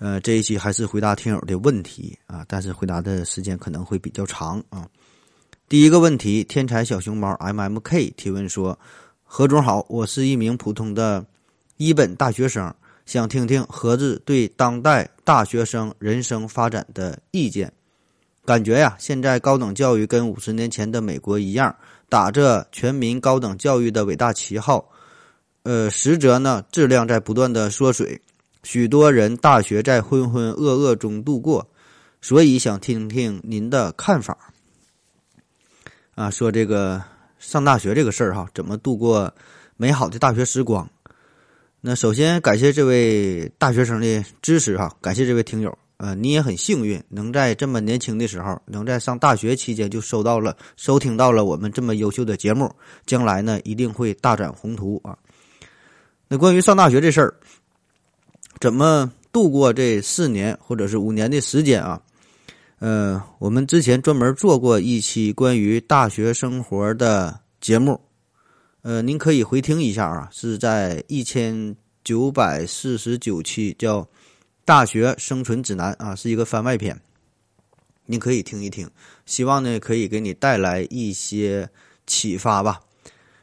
呃，这一期还是回答听友的问题啊，但是回答的时间可能会比较长啊。第一个问题，天才小熊猫 M M K 提问说：“何总好，我是一名普通的一本大学生，想听听何子对当代大学生人生发展的意见。感觉呀，现在高等教育跟五十年前的美国一样。”打着全民高等教育的伟大旗号，呃，实则呢，质量在不断的缩水，许多人大学在浑浑噩噩中度过，所以想听听您的看法。啊，说这个上大学这个事儿哈，怎么度过美好的大学时光？那首先感谢这位大学生的支持哈，感谢这位听友。呃，你也很幸运，能在这么年轻的时候，能在上大学期间就收到了、收听到了我们这么优秀的节目，将来呢一定会大展宏图啊。那关于上大学这事儿，怎么度过这四年或者是五年的时间啊？呃，我们之前专门做过一期关于大学生活的节目，呃，您可以回听一下啊，是在一千九百四十九期叫。大学生存指南啊，是一个番外篇，你可以听一听，希望呢可以给你带来一些启发吧。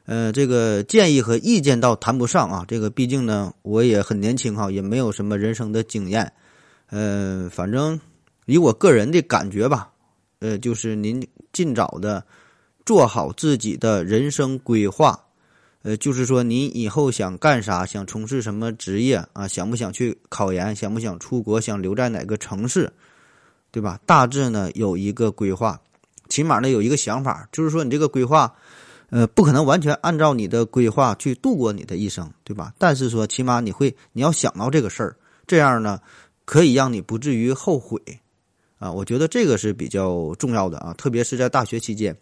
呃，这个建议和意见倒谈不上啊，这个毕竟呢我也很年轻哈，也没有什么人生的经验。呃，反正以我个人的感觉吧，呃，就是您尽早的做好自己的人生规划。呃，就是说，您以后想干啥，想从事什么职业啊？想不想去考研？想不想出国？想留在哪个城市？对吧？大致呢有一个规划，起码呢有一个想法。就是说，你这个规划，呃，不可能完全按照你的规划去度过你的一生，对吧？但是说，起码你会，你要想到这个事儿，这样呢，可以让你不至于后悔啊。我觉得这个是比较重要的啊，特别是在大学期间。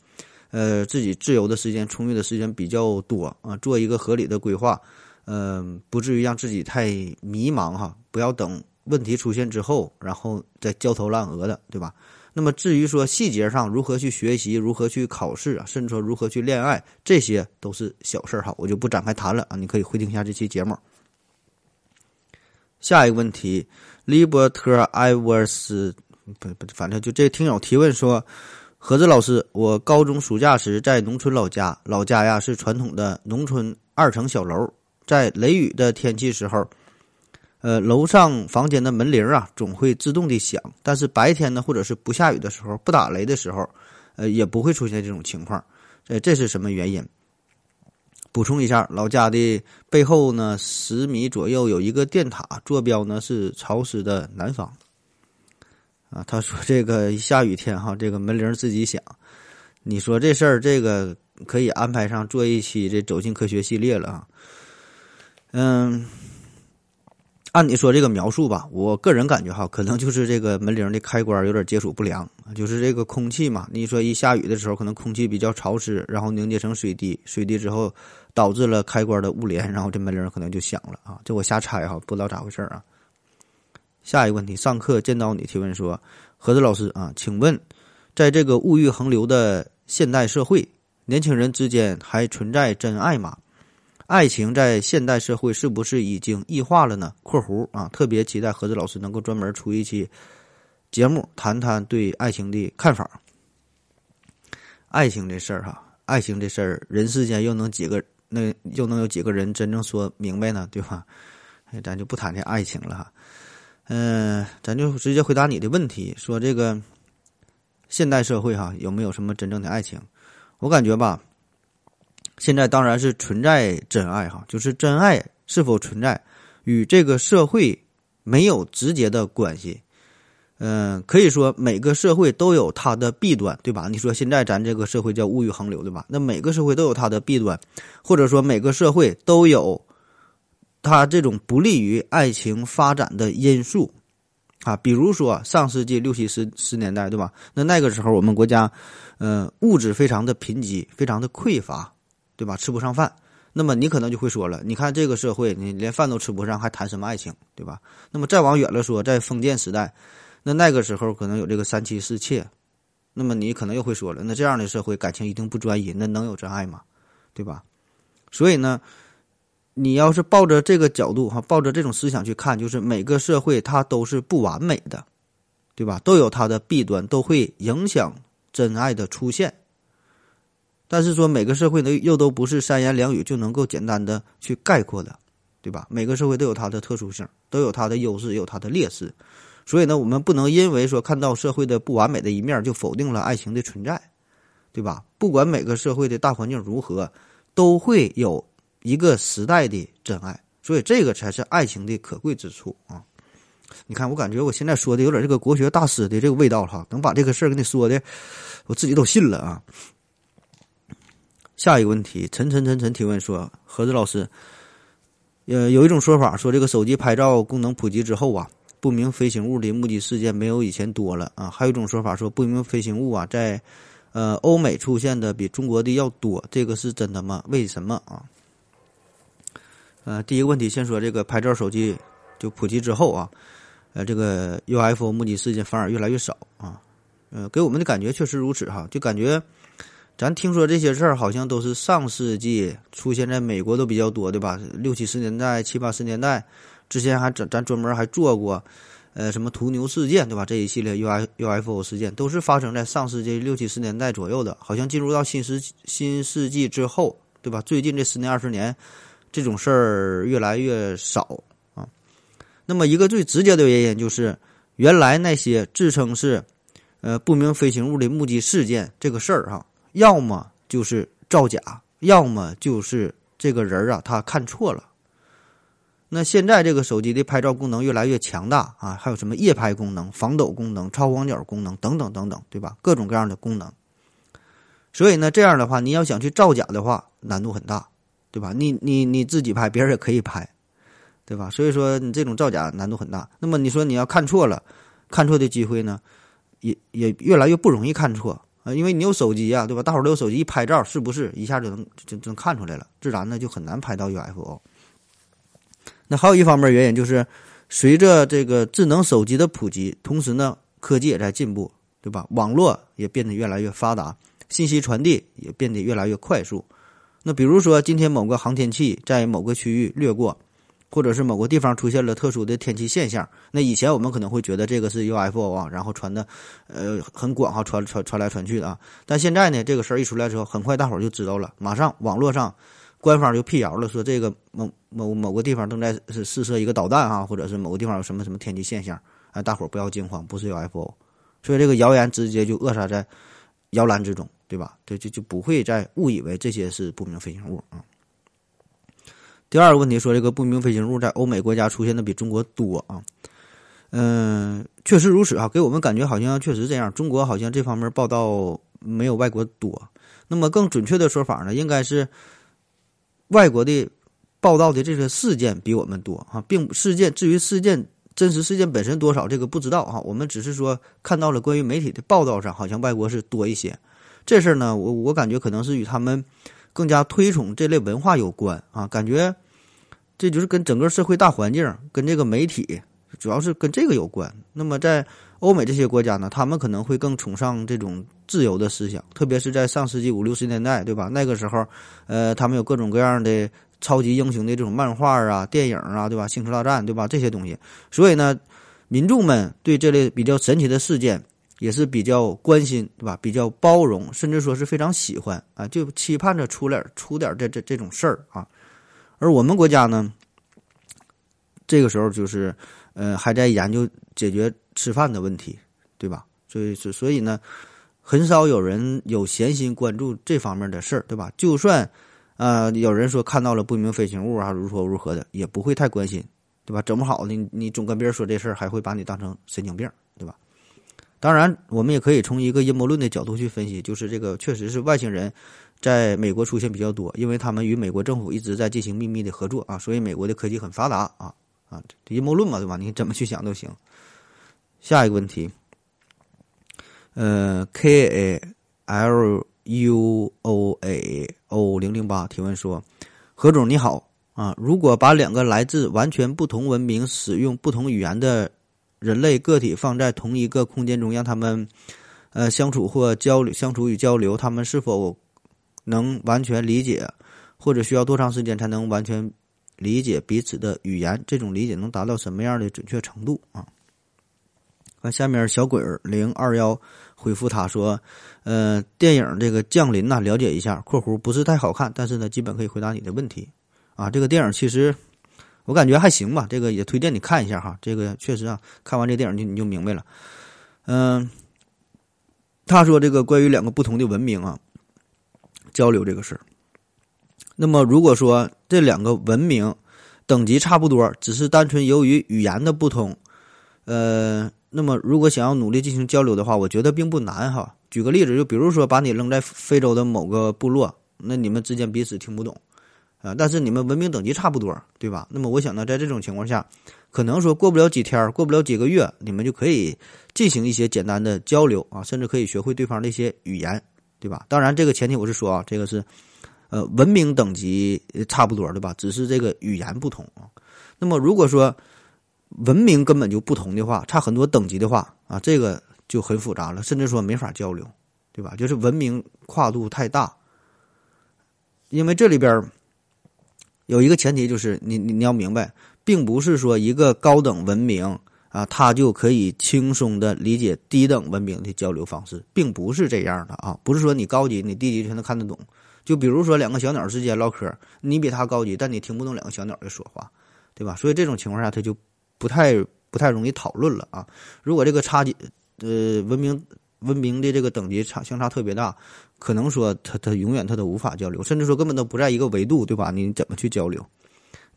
呃，自己自由的时间、充裕的时间比较多啊，做一个合理的规划，嗯，不至于让自己太迷茫哈。不要等问题出现之后，然后再焦头烂额的，对吧？那么至于说细节上如何去学习、如何去考试啊，甚至说如何去恋爱，这些都是小事儿哈，我就不展开谈了啊。你可以回听一下这期节目。下一个问题，利伯特艾沃斯，不不，反正就这听友提问说。何子老师，我高中暑假时在农村老家，老家呀是传统的农村二层小楼，在雷雨的天气时候，呃，楼上房间的门铃啊总会自动的响，但是白天呢，或者是不下雨的时候，不打雷的时候，呃，也不会出现这种情况，呃，这是什么原因？补充一下，老家的背后呢，十米左右有一个电塔，坐标呢是潮湿的南方。啊，他说这个下雨天哈，这个门铃自己响。你说这事儿，这个可以安排上做一期这走进科学系列了啊。嗯，按你说这个描述吧，我个人感觉哈，可能就是这个门铃的开关有点接触不良，就是这个空气嘛。你说一下雨的时候，可能空气比较潮湿，然后凝结成水滴，水滴之后导致了开关的误连，然后这门铃可能就响了啊。这我瞎猜哈，不知道咋回事啊。下一个问题，上课见到你提问说：“何子老师啊，请问，在这个物欲横流的现代社会，年轻人之间还存在真爱吗？爱情在现代社会是不是已经异化了呢？”（括弧啊，特别期待何子老师能够专门出一期节目，谈谈对爱情的看法。爱情这事儿哈，爱情这事儿，人世间又能几个那又能有几个人真正说明白呢？对吧？咱就不谈这爱情了哈。嗯，咱就直接回答你的问题，说这个现代社会哈有没有什么真正的爱情？我感觉吧，现在当然是存在真爱哈，就是真爱是否存在与这个社会没有直接的关系。嗯，可以说每个社会都有它的弊端，对吧？你说现在咱这个社会叫物欲横流，对吧？那每个社会都有它的弊端，或者说每个社会都有。它这种不利于爱情发展的因素，啊，比如说上世纪六七十十年代，对吧？那那个时候我们国家，呃，物质非常的贫瘠，非常的匮乏，对吧？吃不上饭。那么你可能就会说了，你看这个社会，你连饭都吃不上，还谈什么爱情，对吧？那么再往远了说，在封建时代，那那个时候可能有这个三妻四妾，那么你可能又会说了，那这样的社会感情一定不专一，那能有真爱吗？对吧？所以呢，你要是抱着这个角度哈，抱着这种思想去看，就是每个社会它都是不完美的，对吧？都有它的弊端，都会影响真爱的出现。但是说每个社会呢，又都不是三言两语就能够简单的去概括的，对吧？每个社会都有它的特殊性，都有它的优势，有它的劣势。所以呢，我们不能因为说看到社会的不完美的一面，就否定了爱情的存在，对吧？不管每个社会的大环境如何，都会有一个时代的真爱。所以这个才是爱情的可贵之处啊！你看，我感觉我现在说的有点这个国学大师的这个味道哈，能把这个事儿给你说的，我自己都信了啊。下一个问题，陈陈陈陈提问说：何子老师，呃，有一种说法说，这个手机拍照功能普及之后啊，不明飞行物的目击事件没有以前多了啊。还有一种说法说，不明飞行物啊，在呃欧美出现的比中国的要多，这个是真的吗？为什么啊？呃，第一个问题，先说这个拍照手机就普及之后啊，呃，这个 UFO 目击事件反而越来越少啊。呃，给我们的感觉确实如此哈，就感觉。咱听说这些事儿，好像都是上世纪出现在美国都比较多，对吧？六七十年代、七八十年代之前，还咱咱专门还做过，呃，什么途牛事件，对吧？这一系列 U I U F O 事件都是发生在上世纪六七十年代左右的。好像进入到新世新世纪之后，对吧？最近这十年二十年，这种事儿越来越少啊。那么一个最直接的原因就是，原来那些自称是呃不明飞行物的目击事件这个事儿哈。要么就是造假，要么就是这个人啊，他看错了。那现在这个手机的拍照功能越来越强大啊，还有什么夜拍功能、防抖功能、超广角功能等等等等，对吧？各种各样的功能。所以呢，这样的话，你要想去造假的话，难度很大，对吧？你你你自己拍，别人也可以拍，对吧？所以说，你这种造假难度很大。那么你说你要看错了，看错的机会呢，也也越来越不容易看错。啊，因为你有手机呀，对吧？大伙儿都有手机，一拍照是不是一下就能就就能看出来了？自然呢就很难拍到 UFO。那还有一方面原因就是，随着这个智能手机的普及，同时呢科技也在进步，对吧？网络也变得越来越发达，信息传递也变得越来越快速。那比如说今天某个航天器在某个区域掠过。或者是某个地方出现了特殊的天气现象，那以前我们可能会觉得这个是 UFO 啊，然后传的，呃，很广哈，传传传来传去的啊。但现在呢，这个事儿一出来之后，很快大伙儿就知道了，马上网络上官方就辟谣了，说这个某某某个地方正在是试射一个导弹啊，或者是某个地方有什么什么天气现象，啊，大伙儿不要惊慌，不是 UFO。所以这个谣言直接就扼杀在摇篮之中，对吧？对，就就不会再误以为这些是不明飞行物啊。第二个问题说，这个不明飞行物在欧美国家出现的比中国多啊？嗯，确实如此啊，给我们感觉好像确实这样。中国好像这方面报道没有外国多。那么更准确的说法呢，应该是外国的报道的这个事件比我们多啊，并事件至于事件真实事件本身多少，这个不知道啊。我们只是说看到了关于媒体的报道上，好像外国是多一些。这事儿呢，我我感觉可能是与他们更加推崇这类文化有关啊，感觉。这就是跟整个社会大环境、跟这个媒体，主要是跟这个有关。那么在欧美这些国家呢，他们可能会更崇尚这种自由的思想，特别是在上世纪五六十年代，对吧？那个时候，呃，他们有各种各样的超级英雄的这种漫画啊、电影啊，对吧？星球大战，对吧？这些东西，所以呢，民众们对这类比较神奇的事件也是比较关心，对吧？比较包容，甚至说是非常喜欢啊，就期盼着出点出点这这这种事儿啊。而我们国家呢，这个时候就是，呃，还在研究解决吃饭的问题，对吧？所以，所所以呢，很少有人有闲心关注这方面的事儿，对吧？就算，呃，有人说看到了不明飞行物啊，如何如何的，也不会太关心，对吧？整不好的你总跟别人说这事儿，还会把你当成神经病，对吧？当然，我们也可以从一个阴谋论的角度去分析，就是这个确实是外星人。在美国出现比较多，因为他们与美国政府一直在进行秘密的合作啊，所以美国的科技很发达啊啊，阴谋论嘛，对吧？你怎么去想都行。下一个问题，呃，K A L U O A O 零零八提问说：何总你好啊，如果把两个来自完全不同文明、使用不同语言的人类个体放在同一个空间中，让他们呃相处或交流、相处与交流，他们是否能完全理解，或者需要多长时间才能完全理解彼此的语言？这种理解能达到什么样的准确程度啊？那下面小鬼儿零二幺回复他说：“呃，电影这个降临呐，了解一下。（括弧不是太好看，但是呢，基本可以回答你的问题。）啊，这个电影其实我感觉还行吧，这个也推荐你看一下哈。这个确实啊，看完这电影就你就明白了。嗯，他说这个关于两个不同的文明啊交流这个事儿。那么如果说这两个文明等级差不多，只是单纯由于语言的不同，呃。那么，如果想要努力进行交流的话，我觉得并不难哈。举个例子，就比如说把你扔在非洲的某个部落，那你们之间彼此听不懂，啊，但是你们文明等级差不多，对吧？那么我想呢，在这种情况下，可能说过不了几天，过不了几个月，你们就可以进行一些简单的交流啊，甚至可以学会对方的一些语言，对吧？当然，这个前提我是说啊，这个是，呃，文明等级差不多，对吧？只是这个语言不同啊。那么如果说，文明根本就不同的话，差很多等级的话啊，这个就很复杂了，甚至说没法交流，对吧？就是文明跨度太大，因为这里边有一个前提，就是你你你要明白，并不是说一个高等文明啊，他就可以轻松的理解低等文明的交流方式，并不是这样的啊，不是说你高级，你低级全都看得懂。就比如说两个小鸟之间唠嗑，你比他高级，但你听不懂两个小鸟的说话，对吧？所以这种情况下，他就。不太不太容易讨论了啊！如果这个差距，呃，文明文明的这个等级差相差特别大，可能说他他永远他都无法交流，甚至说根本都不在一个维度，对吧？你怎么去交流？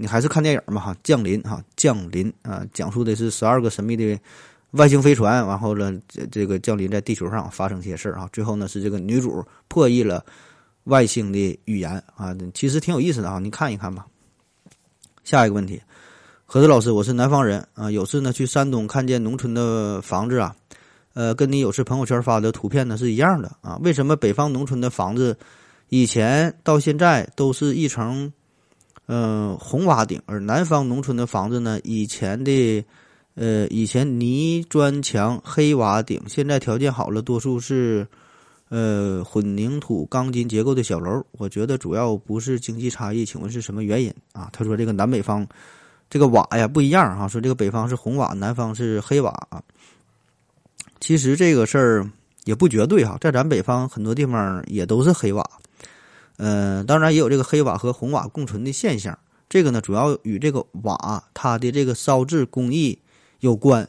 你还是看电影嘛哈，降临哈，降临啊，讲述的是十二个神秘的外星飞船，然后呢，这这个降临在地球上发生些事儿啊，最后呢是这个女主破译了外星的语言啊，其实挺有意思的啊，你看一看吧。下一个问题。何子老师，我是南方人啊。有次呢去山东看见农村的房子啊，呃，跟你有次朋友圈发的图片呢是一样的啊。为什么北方农村的房子以前到现在都是一层嗯红瓦顶，而南方农村的房子呢以前的呃以前泥砖墙黑瓦顶，现在条件好了，多数是呃混凝土钢筋结构的小楼？我觉得主要不是经济差异，请问是什么原因啊？他说这个南北方。这个瓦呀不一样哈，说这个北方是红瓦，南方是黑瓦啊。其实这个事儿也不绝对哈，在咱北方很多地方也都是黑瓦，嗯，当然也有这个黑瓦和红瓦共存的现象。这个呢，主要与这个瓦它的这个烧制工艺有关。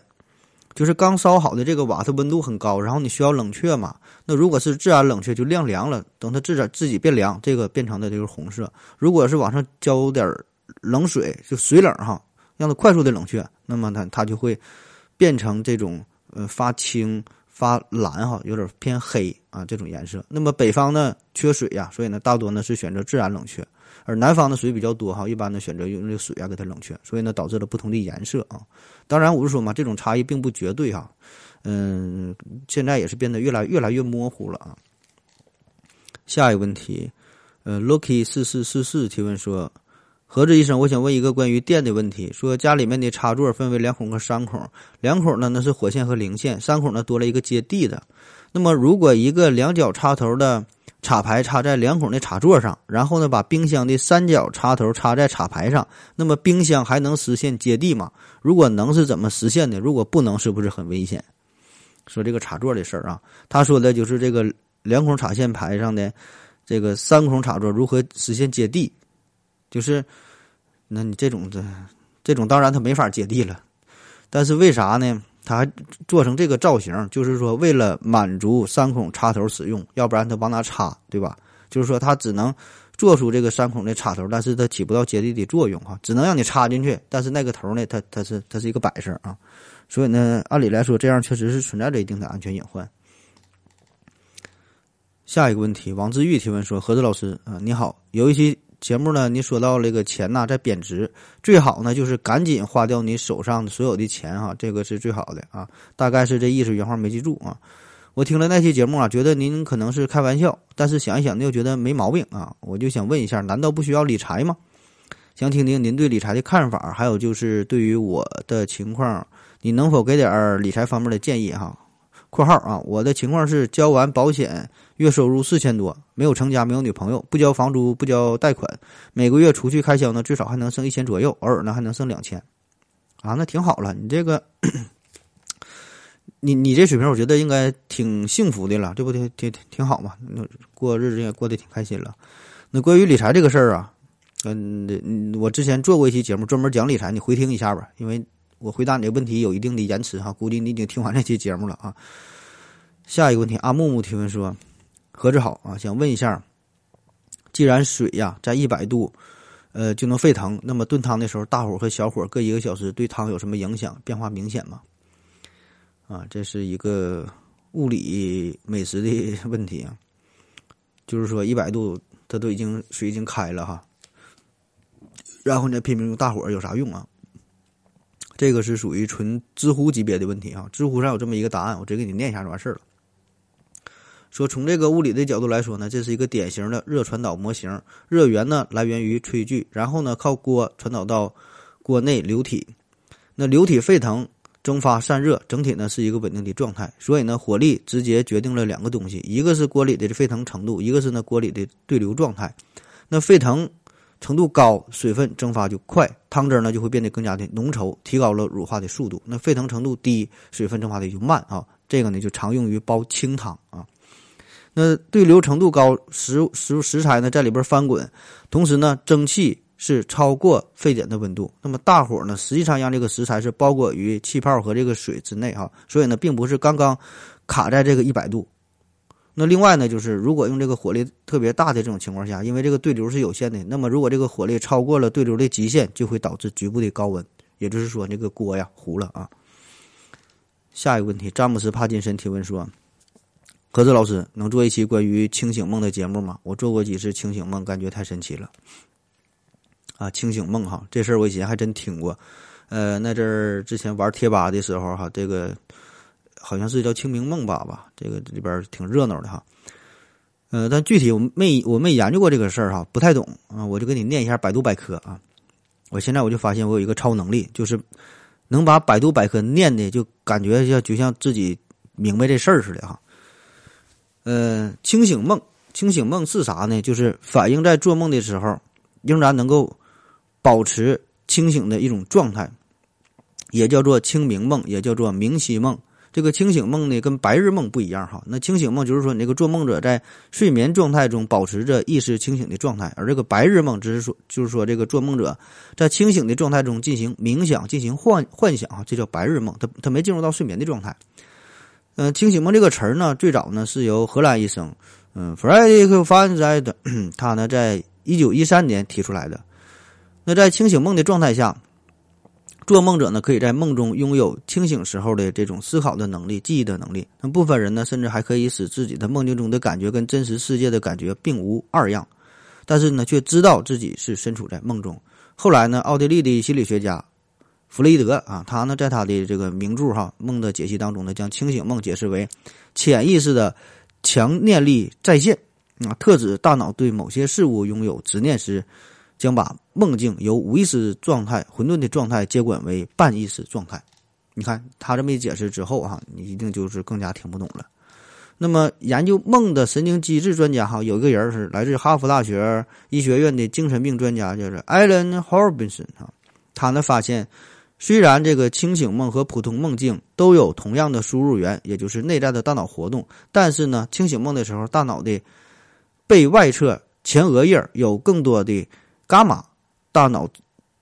就是刚烧好的这个瓦，它温度很高，然后你需要冷却嘛。那如果是自然冷却，就晾凉了，等它自然自己变凉，这个变成的就是红色。如果是往上浇点。冷水就水冷哈，让它快速的冷却，那么它它就会变成这种呃发青发蓝哈，有点偏黑啊这种颜色。那么北方呢缺水呀，所以呢大多呢是选择自然冷却，而南方的水比较多哈，一般呢选择用这个水啊给它冷却，所以呢导致了不同的颜色啊。当然我是说嘛，这种差异并不绝对哈，嗯，现在也是变得越来越来越模糊了啊。下一个问题，呃，Lucky 四四四四提问说。何志医生，我想问一个关于电的问题。说家里面的插座分为两孔和三孔，两孔呢那是火线和零线，三孔呢多了一个接地的。那么如果一个两角插头的插排插在两孔的插座上，然后呢把冰箱的三角插头插在插排上，那么冰箱还能实现接地吗？如果能，是怎么实现的？如果不能，是不是很危险？说这个插座的事儿啊，他说的就是这个两孔插线排上的这个三孔插座如何实现接地。就是，那你这种的，这种当然它没法接地了，但是为啥呢？它还做成这个造型，就是说为了满足三孔插头使用，要不然它往哪插，对吧？就是说它只能做出这个三孔的插头，但是它起不到接地的作用哈，只能让你插进去，但是那个头呢，它它是它是一个摆设啊，所以呢，按理来说这样确实是存在着一定的安全隐患。下一个问题，王志玉提问说：何子老师啊，你好，有一期。节目呢，你说到这个钱呐在贬值，最好呢就是赶紧花掉你手上所有的钱哈，这个是最好的啊。大概是这意思，原话没记住啊。我听了那期节目啊，觉得您可能是开玩笑，但是想一想又觉得没毛病啊。我就想问一下，难道不需要理财吗？想听听您对理财的看法，还有就是对于我的情况，你能否给点理财方面的建议哈？（括号啊，我的情况是交完保险，月收入四千多，没有成家，没有女朋友，不交房租，不交贷款，每个月除去开销呢，最少还能剩一千左右，偶尔呢还能剩两千，啊，那挺好了。你这个，你你这水平，我觉得应该挺幸福的了，这不挺挺挺好嘛？那过日子也过得挺开心了。那关于理财这个事儿啊。嗯，我之前做过一期节目，专门讲理财，你回听一下吧。因为我回答你的问题有一定的延迟哈，估计你已经听完这期节目了啊。下一个问题，阿木木提问说：“何志好啊，想问一下，既然水呀在一百度，呃就能沸腾，那么炖汤的时候，大火和小火各一个小时，对汤有什么影响？变化明显吗？”啊，这是一个物理美食的问题啊，就是说一百度，它都已经水已经开了哈。然后你再，拼命用大火有啥用啊？这个是属于纯知乎级别的问题啊！知乎上有这么一个答案，我直接给你念一下就完事儿了。说从这个物理的角度来说呢，这是一个典型的热传导模型。热源呢来源于炊具，然后呢靠锅传导到锅内流体。那流体沸腾、蒸发、散热，整体呢是一个稳定的状态。所以呢，火力直接决定了两个东西，一个是锅里的沸腾程度，一个是呢锅里的对流状态。那沸腾。程度高，水分蒸发就快，汤汁呢就会变得更加的浓稠，提高了乳化的速度。那沸腾程度低，水分蒸发的就慢啊。这个呢就常用于煲清汤啊。那对流程度高，食食食材呢在里边翻滚，同时呢蒸汽是超过沸点的温度。那么大火呢实际上让这个食材是包裹于气泡和这个水之内哈，所以呢并不是刚刚卡在这个一百度。那另外呢，就是如果用这个火力特别大的这种情况下，因为这个对流是有限的，那么如果这个火力超过了对流的极限，就会导致局部的高温，也就是说，这个锅呀糊了啊。下一个问题，詹姆斯·帕金森提问说：“何子老师能做一期关于清醒梦的节目吗？我做过几次清醒梦，感觉太神奇了。”啊，清醒梦哈，这事儿我以前还真听过。呃，那阵儿之前玩贴吧的时候哈，这个。好像是叫清明梦吧吧，这个里边挺热闹的哈。呃，但具体我没我没研究过这个事儿哈，不太懂啊。我就给你念一下百度百科啊。我现在我就发现我有一个超能力，就是能把百度百科念的就感觉像就像自己明白这事儿似的哈。呃，清醒梦，清醒梦是啥呢？就是反映在做梦的时候仍然能够保持清醒的一种状态，也叫做清明梦，也叫做明晰梦。这个清醒梦呢，跟白日梦不一样哈。那清醒梦就是说，你这个做梦者在睡眠状态中保持着意识清醒的状态，而这个白日梦只是说，就是说这个做梦者在清醒的状态中进行冥想、进行幻幻想啊，这叫白日梦。他他没进入到睡眠的状态。嗯，清醒梦这个词儿呢，最早呢是由荷兰医生嗯弗莱迪克·范塞的他呢在一九一三年提出来的。那在清醒梦的状态下。做梦者呢，可以在梦中拥有清醒时候的这种思考的能力、记忆的能力。那部分人呢，甚至还可以使自己的梦境中的感觉跟真实世界的感觉并无二样，但是呢，却知道自己是身处在梦中。后来呢，奥地利的心理学家弗雷德啊，他呢在他的这个名著哈《梦的解析》当中呢，将清醒梦解释为潜意识的强念力再现啊，特指大脑对某些事物拥有执念时。将把梦境由无意识状态、混沌的状态接管为半意识状态。你看他这么一解释之后哈，你一定就是更加听不懂了。那么研究梦的神经机制专家哈，有一个人是来自哈佛大学医学院的精神病专家，叫做艾伦·霍尔宾森哈。他呢发现，虽然这个清醒梦和普通梦境都有同样的输入源，也就是内在的大脑活动，但是呢，清醒梦的时候，大脑的背外侧前额叶有更多的。伽马大脑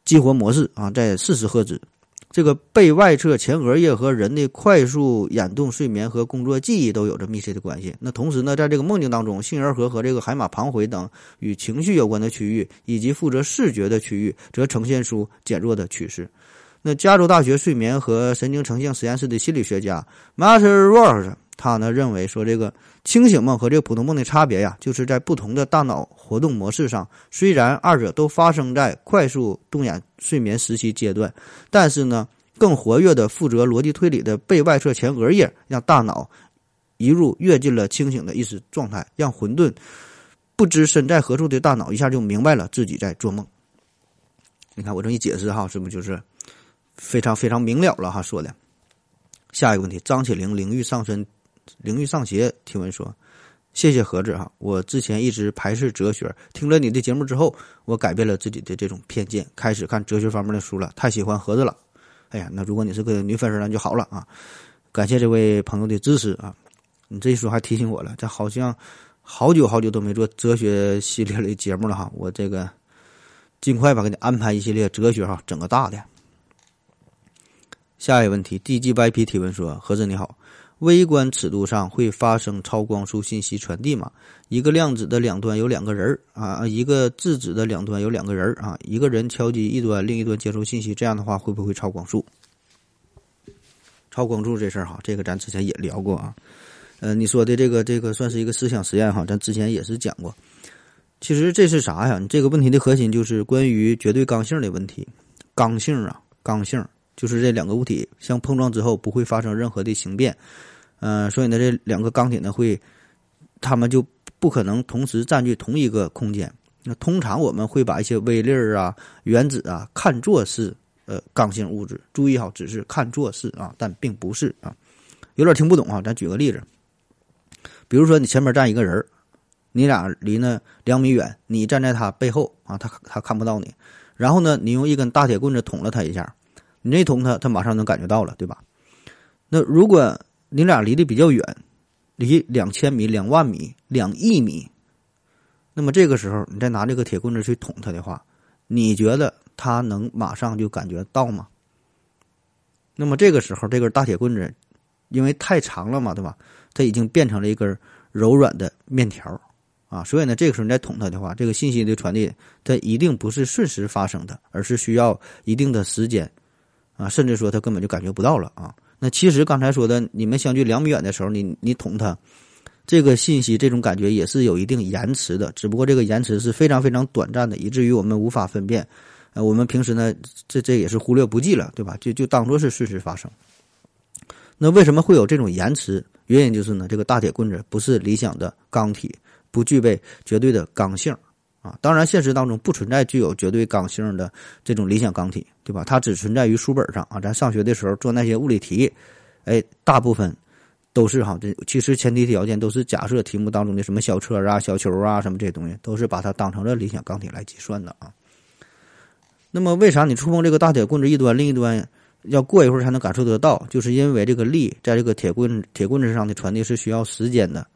激活模式啊，在四十赫兹。这个背外侧前额叶和人的快速眼动、睡眠和工作记忆都有着密切的关系。那同时呢，在这个梦境当中，杏仁核和这个海马旁回等与情绪有关的区域，以及负责视觉的区域，则呈现出减弱的趋势。那加州大学睡眠和神经成像实验室的心理学家 Matt Ross 他呢认为说，这个清醒梦和这个普通梦的差别呀，就是在不同的大脑活动模式上。虽然二者都发生在快速动眼睡眠时期阶段，但是呢，更活跃的负责逻辑推理的背外侧前额叶，让大脑一入跃进了清醒的意识状态，让混沌不知身在何处的大脑一下就明白了自己在做梦。你看我这一解释哈，是不是就是非常非常明了了哈？说的。下一个问题，张起灵灵欲上身。灵玉上邪提问说：“谢谢盒子哈，我之前一直排斥哲学，听了你的节目之后，我改变了自己的这种偏见，开始看哲学方面的书了。太喜欢盒子了，哎呀，那如果你是个女粉丝那就好了啊！感谢这位朋友的支持啊！你这一说还提醒我了，这好像好久好久都没做哲学系列的节目了哈，我这个尽快吧，给你安排一系列哲学哈，整个大的。下一个问题，D G Y P 提问说：盒子你好。”微观尺度上会发生超光速信息传递吗？一个量子的两端有两个人儿啊，一个质子的两端有两个人儿啊，一个人敲击一端，另一端接收信息，这样的话会不会超光速？超光速这事儿哈，这个咱之前也聊过啊。呃，你说的这个这个算是一个思想实验哈，咱之前也是讲过。其实这是啥呀？你这个问题的核心就是关于绝对刚性的问题。刚性啊，刚性就是这两个物体相碰撞之后不会发生任何的形变。嗯，所以呢，这两个钢铁呢会，它们就不可能同时占据同一个空间。那通常我们会把一些微粒儿啊、原子啊看作是呃刚性物质。注意哈，只是看作是啊，但并不是啊。有点听不懂啊，咱举个例子。比如说你前面站一个人儿你俩离呢两米远，你站在他背后啊，他他看不到你。然后呢，你用一根大铁棍子捅了他一下，你这捅他，他马上能感觉到了，对吧？那如果你俩离得比较远，离两千米、两万米、两亿米，那么这个时候你再拿这个铁棍子去捅他的话，你觉得他能马上就感觉到吗？那么这个时候这根大铁棍子因为太长了嘛，对吧？它已经变成了一根柔软的面条啊，所以呢，这个时候你再捅它的话，这个信息的传递它一定不是瞬时发生的，而是需要一定的时间啊，甚至说他根本就感觉不到了啊。那其实刚才说的，你们相距两米远的时候，你你捅他，这个信息这种感觉也是有一定延迟的，只不过这个延迟是非常非常短暂的，以至于我们无法分辨。呃，我们平时呢，这这也是忽略不计了，对吧？就就当做是事实发生。那为什么会有这种延迟？原因就是呢，这个大铁棍子不是理想的钢体，不具备绝对的刚性。啊，当然，现实当中不存在具有绝对刚性的这种理想钢体，对吧？它只存在于书本上啊。咱上学的时候做那些物理题，哎，大部分都是哈。这其实前提条件都是假设题目当中的什么小车啊、小球啊什么这些东西，都是把它当成了理想钢体来计算的啊。那么，为啥你触碰这个大铁棍子一端，另一端要过一会儿才能感受得到？就是因为这个力在这个铁棍铁棍子上的传递是需要时间的。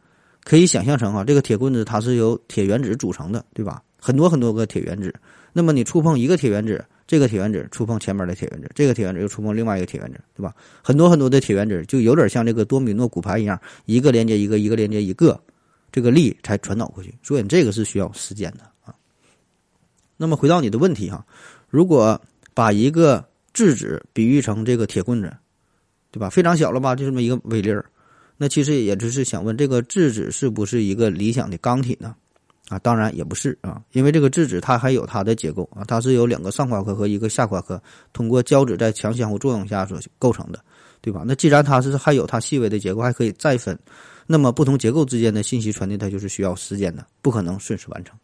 可以想象成啊，这个铁棍子它是由铁原子组成的，对吧？很多很多个铁原子。那么你触碰一个铁原子，这个铁原子触碰前面的铁原子，这个铁原子又触碰另外一个铁原子，对吧？很多很多的铁原子就有点像这个多米诺骨牌一样，一个连接一个，一个连接一个，这个力才传导过去。所以这个是需要时间的啊。那么回到你的问题哈，如果把一个质子比喻成这个铁棍子，对吧？非常小了吧，就这么一个微粒儿。那其实也就是想问，这个质子是不是一个理想的钢体呢？啊，当然也不是啊，因为这个质子它还有它的结构啊，它是由两个上夸克和一个下夸克通过胶质在强相互作用下所构成的，对吧？那既然它是还有它细微的结构，还可以再分，那么不同结构之间的信息传递它就是需要时间的，不可能瞬时完成，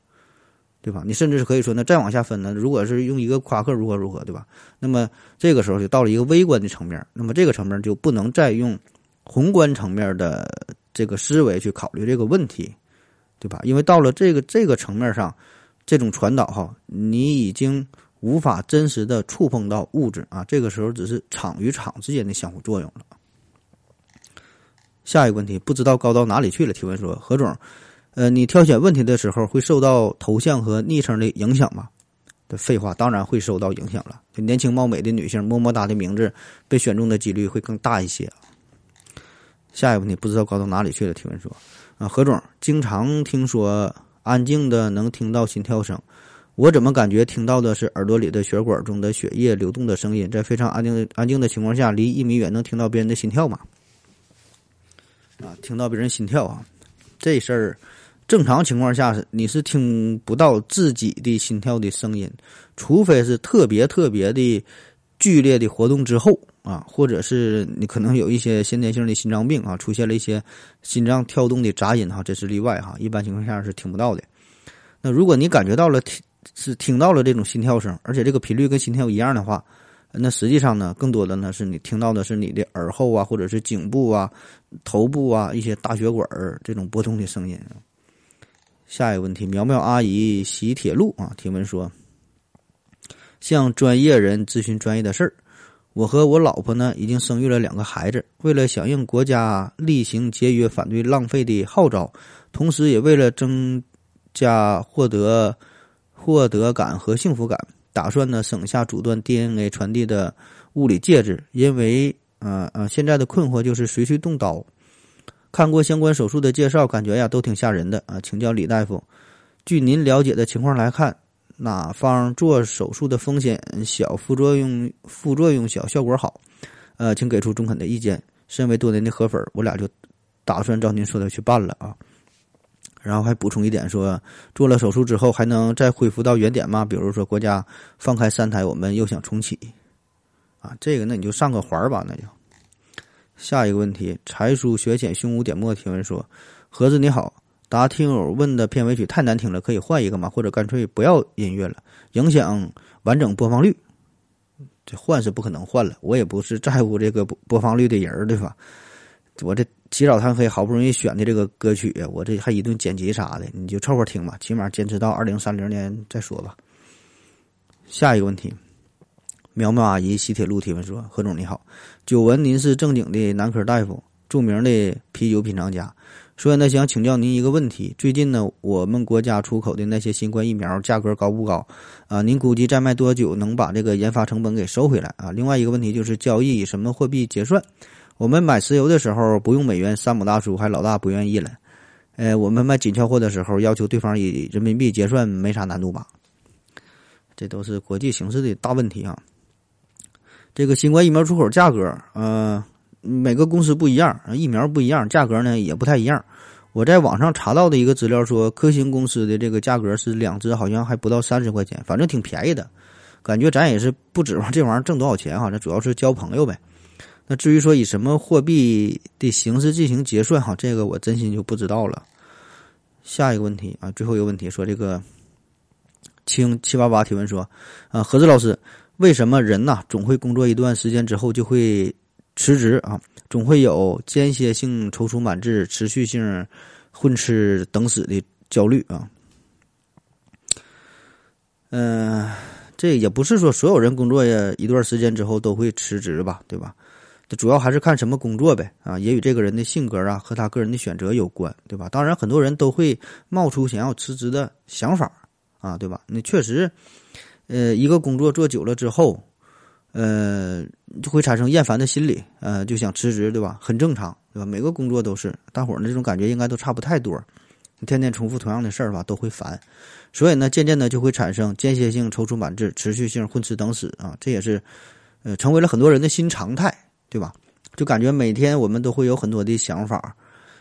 对吧？你甚至是可以说，那再往下分呢，如果是用一个夸克如何如何，对吧？那么这个时候就到了一个微观的层面，那么这个层面就不能再用。宏观层面的这个思维去考虑这个问题，对吧？因为到了这个这个层面上，这种传导哈，你已经无法真实的触碰到物质啊。这个时候只是场与场之间的相互作用了。下一个问题，不知道高到哪里去了。提问说：何总，呃，你挑选问题的时候会受到头像和昵称的影响吗？的废话，当然会受到影响了。就年轻貌美的女性，么么哒的名字被选中的几率会更大一些。下一个问题不知道高到哪里去了。提问说：啊，何总经常听说安静的能听到心跳声，我怎么感觉听到的是耳朵里的血管中的血液流动的声音？在非常安静的安静的情况下，离一米远能听到别人的心跳吗？啊，听到别人心跳啊，这事儿正常情况下是你是听不到自己的心跳的声音，除非是特别特别的剧烈的活动之后啊，或者是你可能有一些先天性的心脏病啊，出现了一些心脏跳动的杂音哈，这是例外哈，一般情况下是听不到的。那如果你感觉到了听是听到了这种心跳声，而且这个频率跟心跳一样的话。那实际上呢，更多的呢是你听到的是你的耳后啊，或者是颈部啊、头部啊一些大血管这种波动的声音。下一个问题，苗苗阿姨洗铁路啊，提问说：向专业人咨询专业的事儿。我和我老婆呢已经生育了两个孩子，为了响应国家厉行节约、反对浪费的号召，同时也为了增加获得获得感和幸福感。打算呢省下阻断 DNA 传递的物理介质，因为啊啊现在的困惑就是谁去动刀？看过相关手术的介绍，感觉呀都挺吓人的啊，请教李大夫。据您了解的情况来看，哪方做手术的风险小，副作用副作用小，效果好？呃，请给出中肯的意见。身为多年的河粉，我俩就打算照您说的去办了啊。然后还补充一点说，做了手术之后还能再恢复到原点吗？比如说国家放开三胎，我们又想重启，啊，这个那你就上个环儿吧，那就。下一个问题，才疏学浅，胸无点墨提问说：盒子你好，答听友问的片尾曲太难听了，可以换一个吗？或者干脆不要音乐了，影响完整播放率。这换是不可能换了，我也不是在乎这个播放率的人儿，对吧？我这起早贪黑好不容易选的这个歌曲，我这还一顿剪辑啥的，你就凑合听吧，起码坚持到二零三零年再说吧。下一个问题，苗苗阿姨西铁路提问说：何总你好，久闻您是正经的男科大夫，著名的啤酒品尝家，所以呢想请教您一个问题：最近呢我们国家出口的那些新冠疫苗价格高不高？啊，您估计再卖多久能把这个研发成本给收回来啊？另外一个问题就是交易以什么货币结算？我们买石油的时候不用美元，山姆大叔还老大不愿意了。呃，我们卖紧俏货的时候要求对方以人民币结算，没啥难度吧？这都是国际形势的大问题啊。这个新冠疫苗出口价格，呃，每个公司不一样，疫苗不一样，价格呢也不太一样。我在网上查到的一个资料说，科兴公司的这个价格是两支好像还不到三十块钱，反正挺便宜的。感觉咱也是不指望这玩意儿挣多少钱哈，这主要是交朋友呗。那至于说以什么货币的形式进行结算，哈，这个我真心就不知道了。下一个问题啊，最后一个问题说这个，清七八八提问说，啊，何子老师，为什么人呐总会工作一段时间之后就会辞职啊？总会有间歇性踌躇满志、持续性混吃等死的焦虑啊？嗯，这也不是说所有人工作一段时间之后都会辞职吧，对吧？这主要还是看什么工作呗，啊，也与这个人的性格啊和他个人的选择有关，对吧？当然，很多人都会冒出想要辞职的想法，啊，对吧？那确实，呃，一个工作做久了之后，呃，就会产生厌烦的心理，呃，就想辞职，对吧？很正常，对吧？每个工作都是，大伙儿这种感觉应该都差不太多，天天重复同样的事儿吧，都会烦，所以呢，渐渐的就会产生间歇性踌躇满志、持续性混吃等死啊，这也是，呃，成为了很多人的新常态。对吧？就感觉每天我们都会有很多的想法，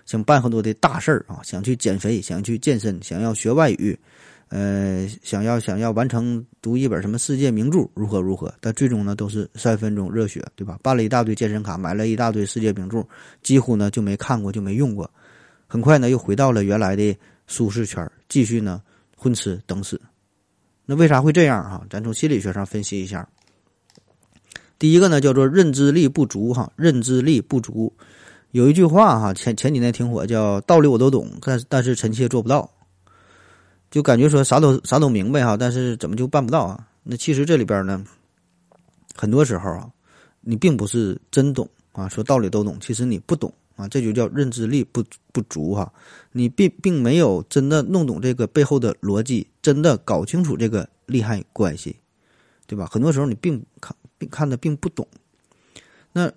想办很多的大事儿啊，想去减肥，想去健身，想要学外语，呃，想要想要完成读一本什么世界名著，如何如何？但最终呢，都是三分钟热血，对吧？办了一大堆健身卡，买了一大堆世界名著，几乎呢就没看过，就没用过。很快呢，又回到了原来的舒适圈，继续呢混吃等死。那为啥会这样啊？咱从心理学上分析一下。第一个呢，叫做认知力不足哈，认知力不足。有一句话哈，前前几年挺火，叫道理我都懂，但但是臣妾做不到。就感觉说啥都啥都明白哈，但是怎么就办不到啊？那其实这里边呢，很多时候啊，你并不是真懂啊，说道理都懂，其实你不懂啊，这就叫认知力不不足哈。你并并没有真的弄懂这个背后的逻辑，真的搞清楚这个利害关系，对吧？很多时候你并看。并看的并不懂，那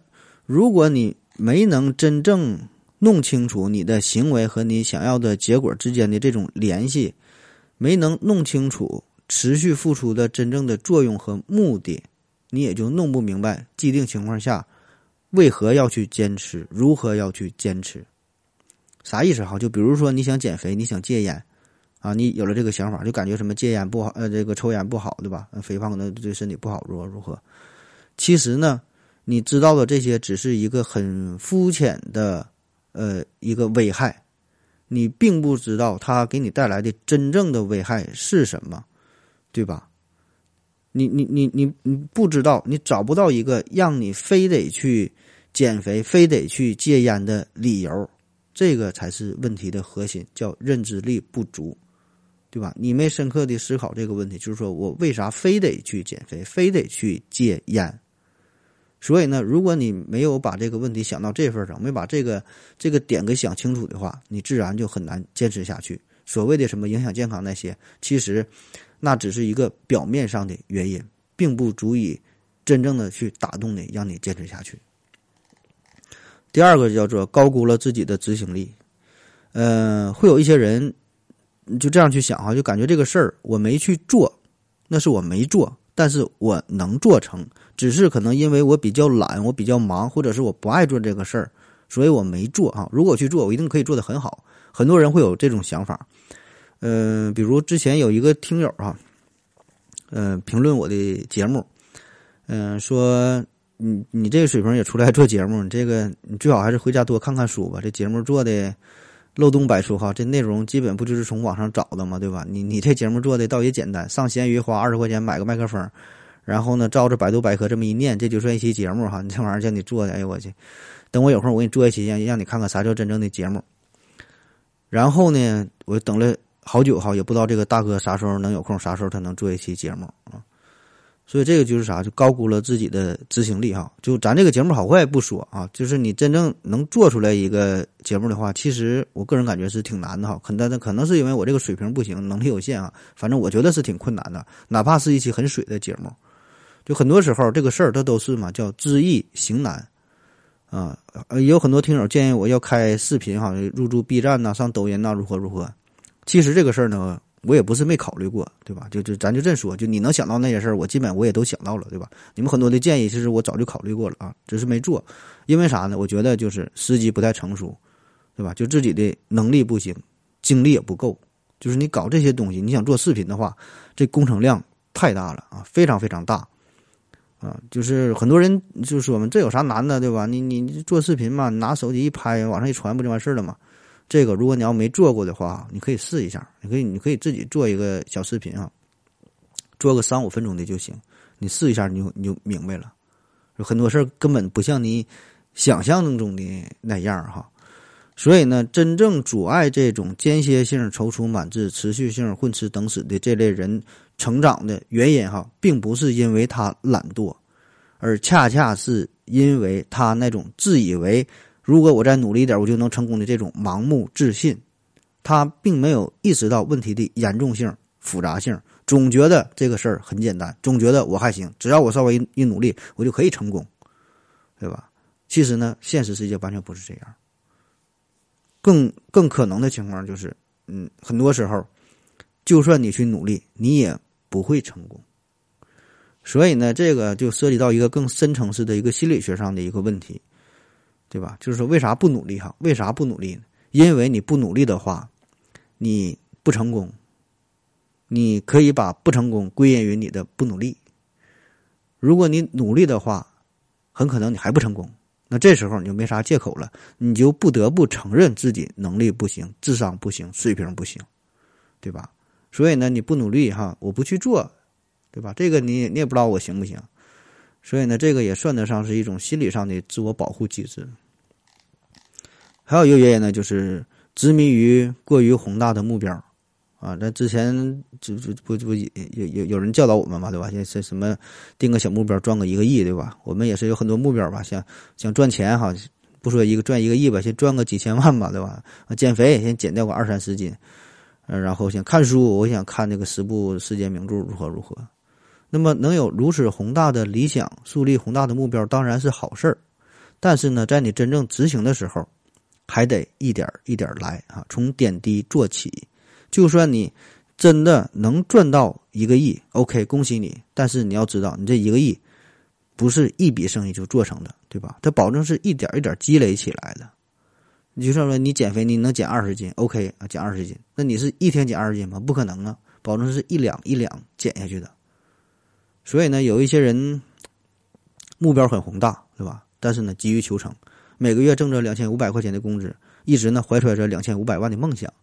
如果你没能真正弄清楚你的行为和你想要的结果之间的这种联系，没能弄清楚持续付出的真正的作用和目的，你也就弄不明白既定情况下为何要去坚持，如何要去坚持，啥意思哈？就比如说你想减肥，你想戒烟，啊，你有了这个想法，就感觉什么戒烟不好，呃，这个抽烟不好，对吧？肥胖的对身体不好，如何如何？其实呢，你知道的这些只是一个很肤浅的，呃，一个危害，你并不知道它给你带来的真正的危害是什么，对吧？你你你你你不知道，你找不到一个让你非得去减肥、非得去戒烟的理由，这个才是问题的核心，叫认知力不足，对吧？你没深刻的思考这个问题，就是说我为啥非得去减肥、非得去戒烟？所以呢，如果你没有把这个问题想到这份上，没把这个这个点给想清楚的话，你自然就很难坚持下去。所谓的什么影响健康那些，其实。那只是一个表面上的原因，并不足以真正的去打动你，让你坚持下去。第二个叫做高估了自己的执行力，呃，会有一些人就这样去想哈，就感觉这个事儿我没去做，那是我没做，但是我能做成，只是可能因为我比较懒，我比较忙，或者是我不爱做这个事儿，所以我没做啊。如果去做，我一定可以做得很好。很多人会有这种想法。嗯，比如之前有一个听友哈，嗯，评论我的节目，嗯，说你你这个水平也出来做节目，你这个你最好还是回家多看看书吧。这节目做的漏洞百出哈，这内容基本不就是从网上找的嘛，对吧？你你这节目做的倒也简单，上闲鱼花二十块钱买个麦克风，然后呢照着百度百科这么一念，这就算一期节目哈。你 这玩意儿叫你做的，哎呦我去！等我有空我给你做一期，让让你看看啥叫真正的节目。然后呢，我等了。好久哈，也不知道这个大哥啥时候能有空，啥时候他能做一期节目啊？所以这个就是啥，就高估了自己的执行力哈。就咱这个节目好坏不说啊，就是你真正能做出来一个节目的话，其实我个人感觉是挺难的哈。可能可能是因为我这个水平不行，能力有限啊。反正我觉得是挺困难的，哪怕是一期很水的节目，就很多时候这个事儿它都是嘛，叫知易行难啊。有很多听友建议我要开视频哈，入驻 B 站呐，上抖音呐，如何如何。其实这个事儿呢，我也不是没考虑过，对吧？就就咱就这说，就你能想到那些事儿，我基本我也都想到了，对吧？你们很多的建议，其实我早就考虑过了啊，只是没做。因为啥呢？我觉得就是时机不太成熟，对吧？就自己的能力不行，精力也不够。就是你搞这些东西，你想做视频的话，这工程量太大了啊，非常非常大啊。就是很多人就说嘛，这有啥难的，对吧？你你做视频嘛，拿手机一拍，往上一传，不就完事儿了吗？这个如果你要没做过的话，你可以试一下，你可以你可以自己做一个小视频啊，做个三五分钟的就行。你试一下，你就你就明白了。有很多事儿根本不像你想象中的那样哈。所以呢，真正阻碍这种间歇性踌躇满志、持续性混吃等死的这类人成长的原因哈，并不是因为他懒惰，而恰恰是因为他那种自以为。如果我再努力一点，我就能成功的这种盲目自信，他并没有意识到问题的严重性、复杂性，总觉得这个事儿很简单，总觉得我还行，只要我稍微一努力，我就可以成功，对吧？其实呢，现实世界完全不是这样。更更可能的情况就是，嗯，很多时候，就算你去努力，你也不会成功。所以呢，这个就涉及到一个更深层次的一个心理学上的一个问题。对吧？就是说，为啥不努力哈？为啥不努力呢？因为你不努力的话，你不成功。你可以把不成功归因于你的不努力。如果你努力的话，很可能你还不成功。那这时候你就没啥借口了，你就不得不承认自己能力不行、智商不行、水平不行，对吧？所以呢，你不努力哈，我不去做，对吧？这个你你也不知道我行不行。所以呢，这个也算得上是一种心理上的自我保护机制。还有一个原因呢，就是执迷于过于宏大的目标啊。那之前就就不不有有有人教导我们嘛，对吧？像是什么定个小目标赚个一个亿，对吧？我们也是有很多目标吧，想想赚钱哈，不说一个赚一个亿吧，先赚个几千万吧，对吧？减肥先减掉个二三十斤，呃，然后想看书，我想看那个十部世界名著，如何如何。那么能有如此宏大的理想，树立宏大的目标，当然是好事儿。但是呢，在你真正执行的时候，还得一点一点来啊，从点滴做起。就算你真的能赚到一个亿，OK，恭喜你。但是你要知道，你这一个亿不是一笔生意就做成的，对吧？它保证是一点一点积累起来的。你就算说你减肥，你能减二十斤，OK 啊，减二十斤，那你是一天减二十斤吗？不可能啊，保证是一两一两减下去的。所以呢，有一些人目标很宏大，对吧？但是呢，急于求成，每个月挣着两千五百块钱的工资，一直呢怀揣着两千五百万的梦想，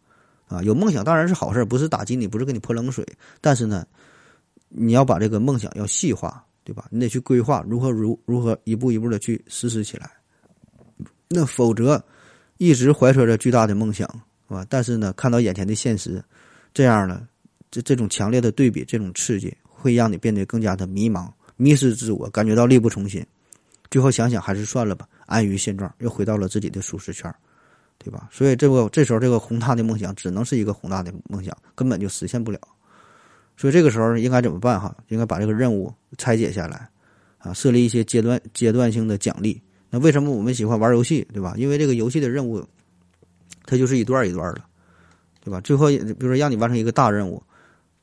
啊，有梦想当然是好事，不是打击你，不是给你泼冷水，但是呢，你要把这个梦想要细化，对吧？你得去规划如何如如何一步一步的去实施起来，那否则一直怀揣着巨大的梦想，是吧？但是呢，看到眼前的现实，这样呢，这这种强烈的对比，这种刺激。会让你变得更加的迷茫、迷失自我，感觉到力不从心，最后想想还是算了吧，安于现状，又回到了自己的舒适圈，对吧？所以这个这时候这个宏大的梦想只能是一个宏大的梦想，根本就实现不了。所以这个时候应该怎么办？哈，应该把这个任务拆解下来，啊，设立一些阶段阶段性的奖励。那为什么我们喜欢玩游戏，对吧？因为这个游戏的任务，它就是一段一段的，对吧？最后，比如说让你完成一个大任务。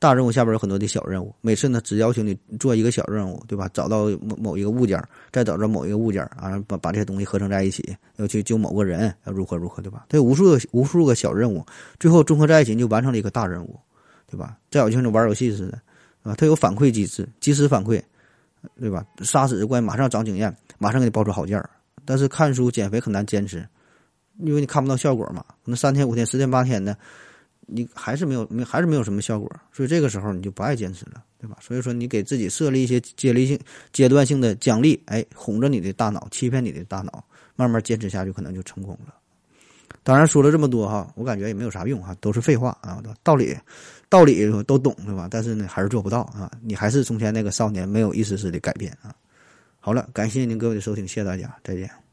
大任务下边有很多的小任务，每次呢只要求你做一个小任务，对吧？找到某某一个物件，再找着某一个物件啊，把把这些东西合成在一起，要去救某个人，要如何如何，对吧？它有无数个无数个小任务，最后综合在一起，就完成了一个大任务，对吧？再有就像玩游戏似的，啊，它有反馈机制，及时反馈，对吧？杀死怪马上长经验，马上给你爆出好件儿。但是看书减肥很难坚持，因为你看不到效果嘛，可能三天五天、十天八天的。你还是没有没还是没有什么效果，所以这个时候你就不爱坚持了，对吧？所以说你给自己设立一些阶立性、阶段性的奖励，哎，哄着你的大脑，欺骗你的大脑，慢慢坚持下去，可能就成功了。当然说了这么多哈，我感觉也没有啥用哈，都是废话啊，道理道理都懂对吧？但是呢，还是做不到啊，你还是从前那个少年，没有一丝丝的改变啊。好了，感谢您各位的收听，谢谢大家，再见。